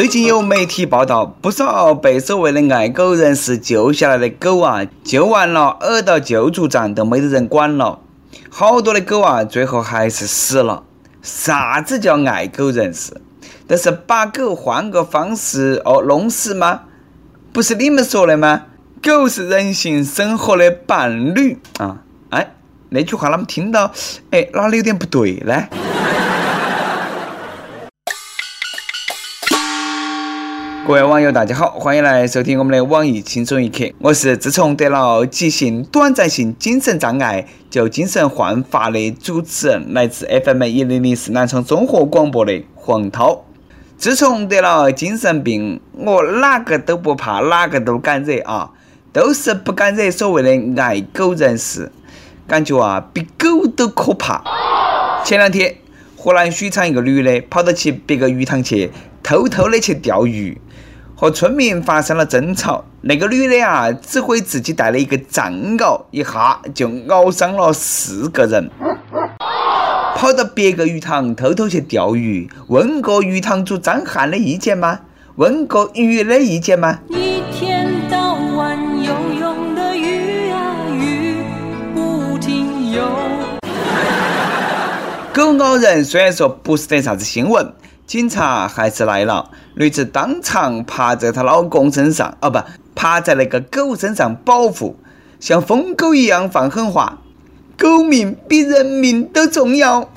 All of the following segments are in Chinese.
最近有媒体报道，不少被所谓的爱狗人士救下来的狗啊，救完了，耳到救助站都没得人管了。好多的狗啊，最后还是死了。啥子叫爱狗人士？这是把狗换个方式哦弄死吗？不是你们说的吗？狗是人性生活的伴侣啊！哎，那句话啷么听到，哎，哪里有点不对呢？各位网友，大家好，欢迎来收听我们的网易轻松一刻。我是自从得了急性短暂性精神障碍就精神焕发的主持人，来自 FM 一零零四南昌综合广播的黄涛。自从得了精神病，我哪个都不怕，哪个都敢惹啊，都是不敢惹所谓的爱狗人士，感觉啊比狗都可怕。前两天，河南许昌一个女的跑到去别个鱼塘去，偷偷的去钓鱼。和村民发生了争吵，那个女的啊，只会自己带了一个藏獒，一下就咬伤了四个人。跑到别个鱼塘偷偷去钓鱼，问过鱼塘主张翰的意见吗？问过鱼的意见吗？一天狗咬人虽然说不是得啥子新闻。警察还是来了，女子当场趴在她老公身上，哦不，趴在那个狗身上保护，像疯狗一样放狠话：“狗命比人命都重要。”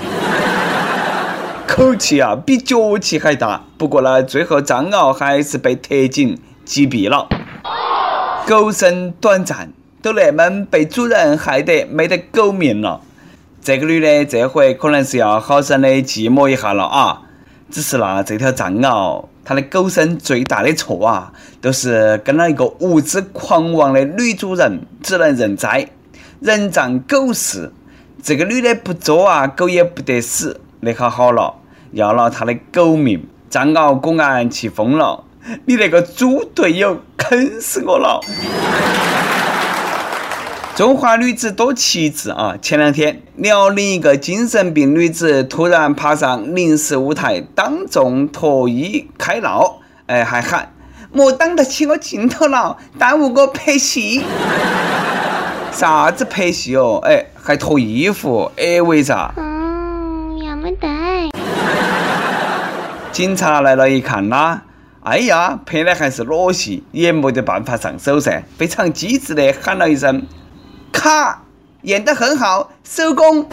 口气啊，比脚气还大。不过呢，最后藏獒还是被特警击毙了。狗生短暂，都那么被主人害得没得狗命了。这个女的这回可能是要好生的寂寞一下了啊！只是那这条藏獒，它的狗生最大的错啊，都是跟了一个无知狂妄的女主人，只能认栽。人仗狗势，这个女的不作啊，狗也不得死。那可好了，要了她的狗命。藏獒果然气疯了，你那个猪队友坑死我了！中华女子多奇志啊！前两天，辽宁一个精神病女子突然爬上临时舞台，当众脱衣开闹，哎，还喊莫挡得起我镜头了，耽误我拍戏。啥子拍戏哦？哎，还脱衣服？哎，为啥？嗯，要没得。警察来了，一看呐，哎呀，拍的还是裸戏，也没得办法上手噻，非常机智的喊了一声。卡演得很好，收工。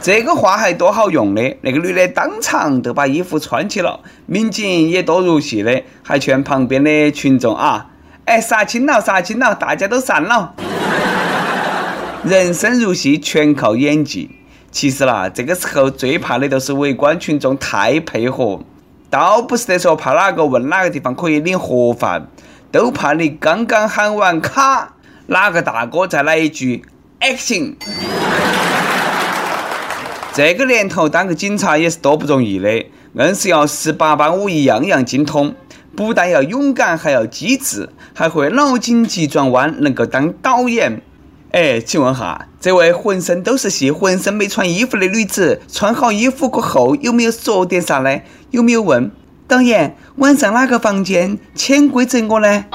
这个话还多好用的，那个女的当场就把衣服穿起了。民警也多入戏的，还劝旁边的群众啊，哎，杀青了，杀青了，大家都散了。人生如戏，全靠演技。其实啦，这个时候最怕的都是围观群众太配合，倒不是得说怕哪个问哪个地方可以领盒饭，都怕你刚刚喊完卡。哪个大哥再来一句 action？这个年头当个警察也是多不容易的，硬是要十八般武艺样样精通，不但要勇敢，还要机智，还会脑筋急转弯，能够当导演。哎，请问哈，这位浑身都是戏、浑身没穿衣服的女子，穿好衣服过后有没有说点啥呢？有没有问导演晚上哪个房间潜规则我呢？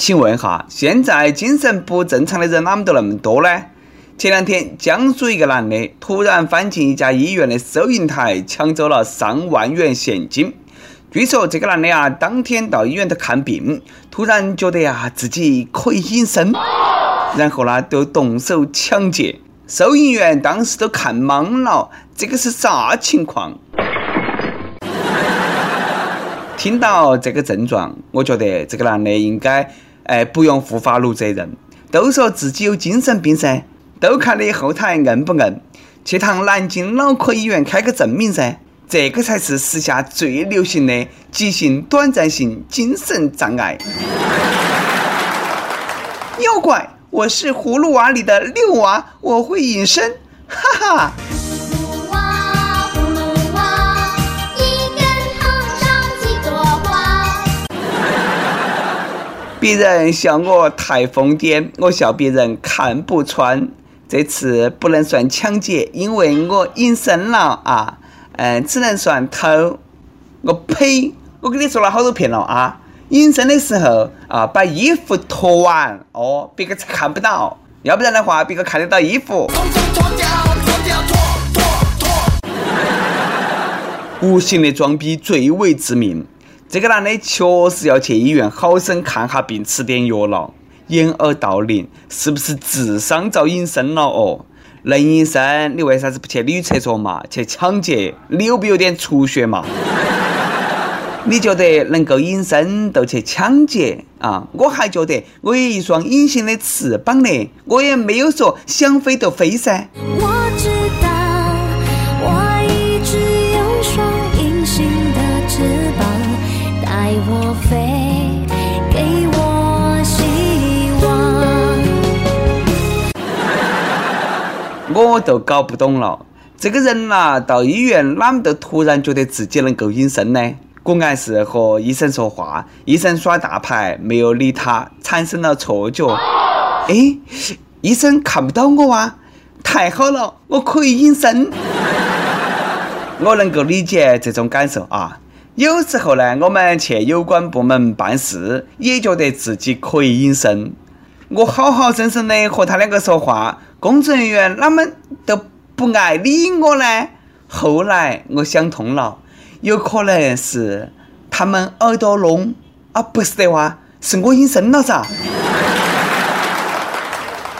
请问哈，现在精神不正常的人哪么都那么多呢？前两天，江苏一个男的突然翻进一家医院的收银台，抢走了上万元现金。据说这个男的啊，当天到医院头看病，突然觉得呀自己可以隐身，然后呢就动手抢劫。收银员当时都看懵了，这个是啥情况？听到这个症状，我觉得这个男的应该。哎，不用负法律责任，都说自己有精神病噻，都看你后台硬不硬，去趟南京脑科医院开个证明噻，这个才是时下最流行的急性短暂性精神障碍。妖怪，我是葫芦娃里的六娃，我会隐身，哈哈。别人笑我太疯癫，我笑别人看不穿。这次不能算抢劫，因为我隐身了啊，嗯，只能算偷。我呸！我跟你说了好多遍了啊！隐身的时候啊，把衣服脱完哦，别个才看不到。要不然的话，别个看得到衣服。无形的装逼最为致命。这个男的确实要去医院好生看下病，吃点药了。掩耳盗铃，是不是智商遭隐身了哦？能隐身，你为啥子不去女厕所嘛？去抢劫，你有没有点出血嘛？你觉得能够隐身都去抢劫啊？我还觉得我有一双隐形的翅膀呢，我也没有说想飞就飞噻。我我都搞不懂了，这个人呐，到医院啷么都突然觉得自己能够隐身呢？果然是和医生说话，医生耍大牌，没有理他，产生了错觉。哎，医生看不到我啊！太好了，我可以隐身。我能够理解这种感受啊。有时候呢，我们去有关部门办事，也觉得自己可以隐身。我好好生生的和他两个说话，工作人员哪么都不爱理我呢？后来我想通了。有可能是他们耳朵聋啊，不是的话，是我隐身了噻。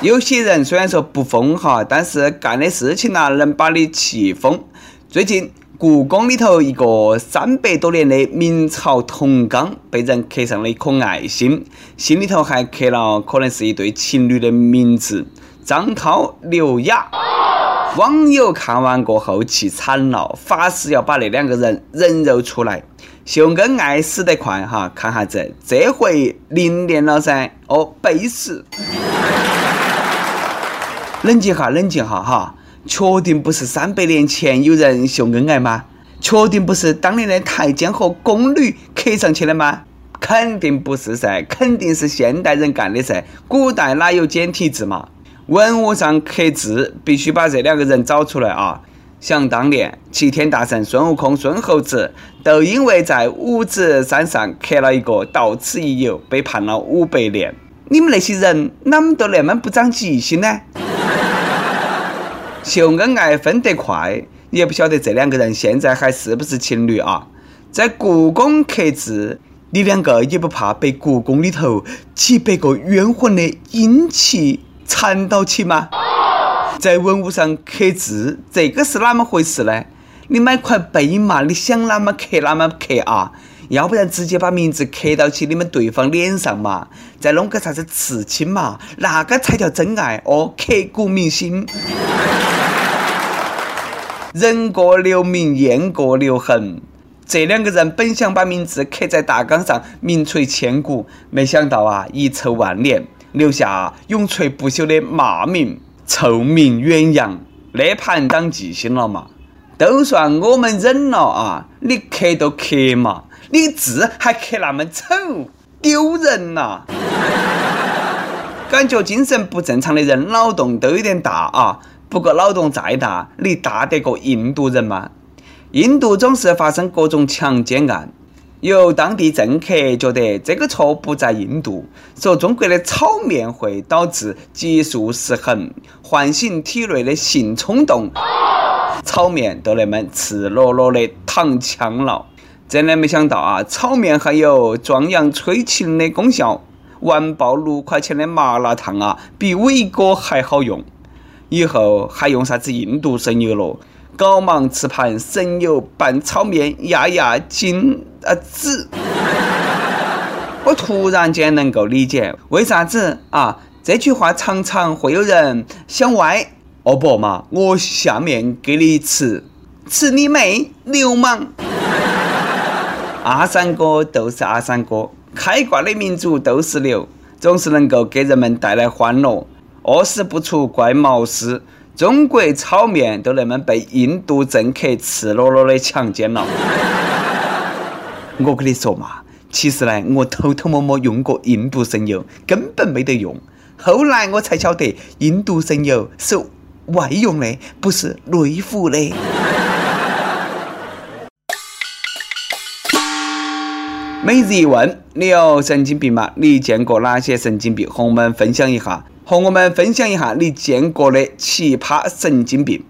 有些人虽然说不疯哈，但是干的事情呐，能把你气疯。最近故宫里头一个三百多年的明朝铜缸被人刻上了一颗爱心，心里头还刻了可能是一对情侣的名字：张涛、刘雅。网友看完过后气惨了，发誓要把那两个人人肉出来。秀恩爱死得快哈，看哈子，这回灵验了噻！哦，背死！冷静哈，冷静哈哈，确定不是三百年前有人秀恩爱吗？确定不是当年的太监和宫女刻上去的吗？肯定不是噻，肯定是现代人干的噻，古代哪有简体字嘛？文物上刻字，必须把这两个人找出来啊！想当年，齐天大圣孙悟空、孙猴子都因为在五指山上刻了一个“到此一游”，被判了五百年。你们那些人，哪么都那么不长记性呢？秀恩爱分得快，也不晓得这两个人现在还是不是情侣啊？在故宫刻字，你两个也不怕被故宫里头几百个冤魂的阴气？缠到起吗？在文物上刻字，这个是哪么回事呢？你买块碑嘛，你想哪么刻哪么刻啊？要不然直接把名字刻到起你们对方脸上嘛，再弄个啥子刺青嘛，那个才叫真爱哦，刻骨铭心。人过留名，雁过留痕。这两个人本想把名字刻在大纲上，名垂千古，没想到啊，遗臭万年。留下永垂不朽的骂名，臭名远扬，那盘当记性了嘛？都算我们忍了啊！你刻都刻嘛，你字还刻那么丑，丢人呐！感觉精神不正常的人脑洞都有点大啊！不过脑洞再大，你大得过印度人吗？印度总是发生各种强奸案。有当地政客觉得这个错不在印度，说中国的炒面会导致激素失衡，唤醒体内的性冲动，炒面都那么赤裸裸的躺枪了。真的没想到啊，炒面还有壮阳催情的功效，完爆六块钱的麻辣烫啊，比伟哥还好用。以后还用啥子印度神油了？搞忙吃盘神油拌炒面，压压惊啊子！我突然间能够理解为啥子啊这句话常常会有人想歪。哦不嘛，我下面给你吃，吃你妹，流氓！阿三哥都是阿三哥，开挂的民族都是牛，总是能够给人们带来欢乐。饿死不出怪毛丝。中国炒面都那么被印度政客赤裸裸的强奸了，我跟你说嘛，其实呢，我偷偷摸摸用过印度神油，根本没得用。后来我才晓得，印度神油是外用的，不是内服的。每日一问：你有神经病吗？你见过哪些神经病？和我们分享一下，和我们分享一下你见过的奇葩神经病。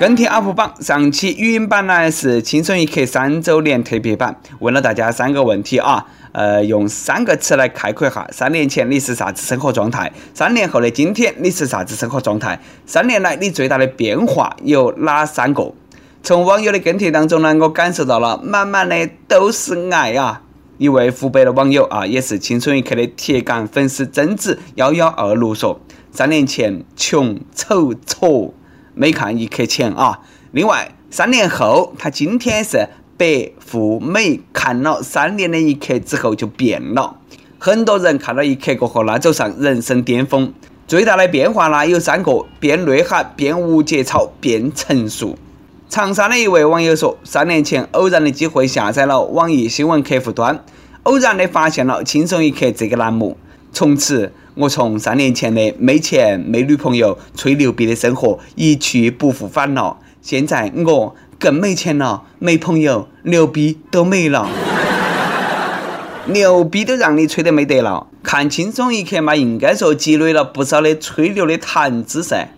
跟帖 UP 榜上期语音版呢是轻松一刻三周年特别版，问了大家三个问题啊，呃，用三个词来概括一下：三年前你是啥子生活状态？三年后的今天你是啥子生活状态？三年来你最大的变化有哪三个？从网友的跟帖当中呢，我感受到了满满的都是爱啊！一位湖北的网友啊，也是轻松一刻的铁杆粉丝，贞子幺幺二六说：三年前穷丑挫。没看一刻钱啊！另外，三年后，他今天是白富美。看了三年的一刻之后就变了。很多人看了一刻过后，那走上人生巅峰。最大的变化呢有三个：变内涵，变无节操，变成熟。长沙的一位网友说，三年前偶然的机会下载了网易新闻客户端，偶然的发现了轻松一刻这个栏目，从此。我从三年前的没钱、没女朋友、吹牛逼的生活一去不复返了。现在我更没钱了，没朋友，牛逼都没了，牛逼都让你吹得没得了。看轻松一刻嘛，应该说积累了不少的吹牛的谈资噻。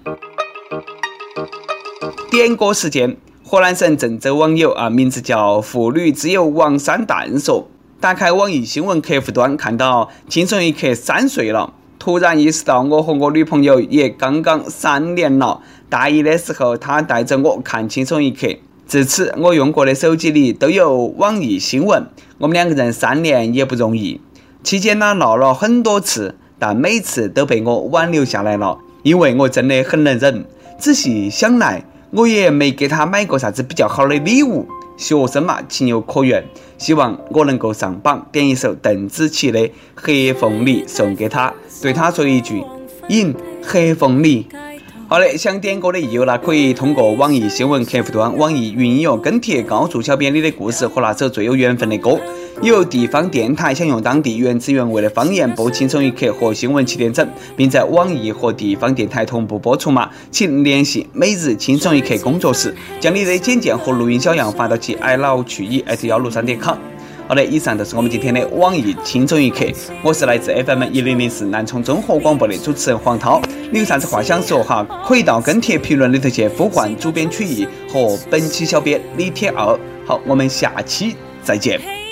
点歌时间，河南省郑州网友啊，名字叫妇女之友王三蛋说：打开网易新闻客户端，看到轻松一刻三岁了。突然意识到，我和我女朋友也刚刚三年了。大一的时候，她带着我看《轻松一刻》，自此我用过的手机里都有网易新闻。我们两个人三年也不容易，期间呢闹了很多次，但每次都被我挽留下来了，因为我真的很能忍。仔细想来，我也没给他买过啥子比较好的礼物。学生嘛，情有可原。希望我能够上榜，点一首邓紫棋的《黑凤梨》送给他，对他说一句：“饮黑凤梨。”好的，想点歌的益友呢，可以通过网易新闻客户端、网易云音乐跟帖告诉小编你的故事和那首最有缘分的歌。有地方电台想用当地原汁原味的方言播《轻松一刻》和新闻七点整，并在网易和地方电台同步播出吗？请联系每日轻松一刻工作室，将你的简介和录音小样发到其 i love 曲艺 at 幺六三点 com。好的，以上就是我们今天的网易轻松一刻。我是来自 FM 一零零四南充综合广播的主持人黄涛。你有啥子话想说哈？可以到跟帖评论里头去呼唤主编曲艺和本期小编李天二。好，我们下期再见。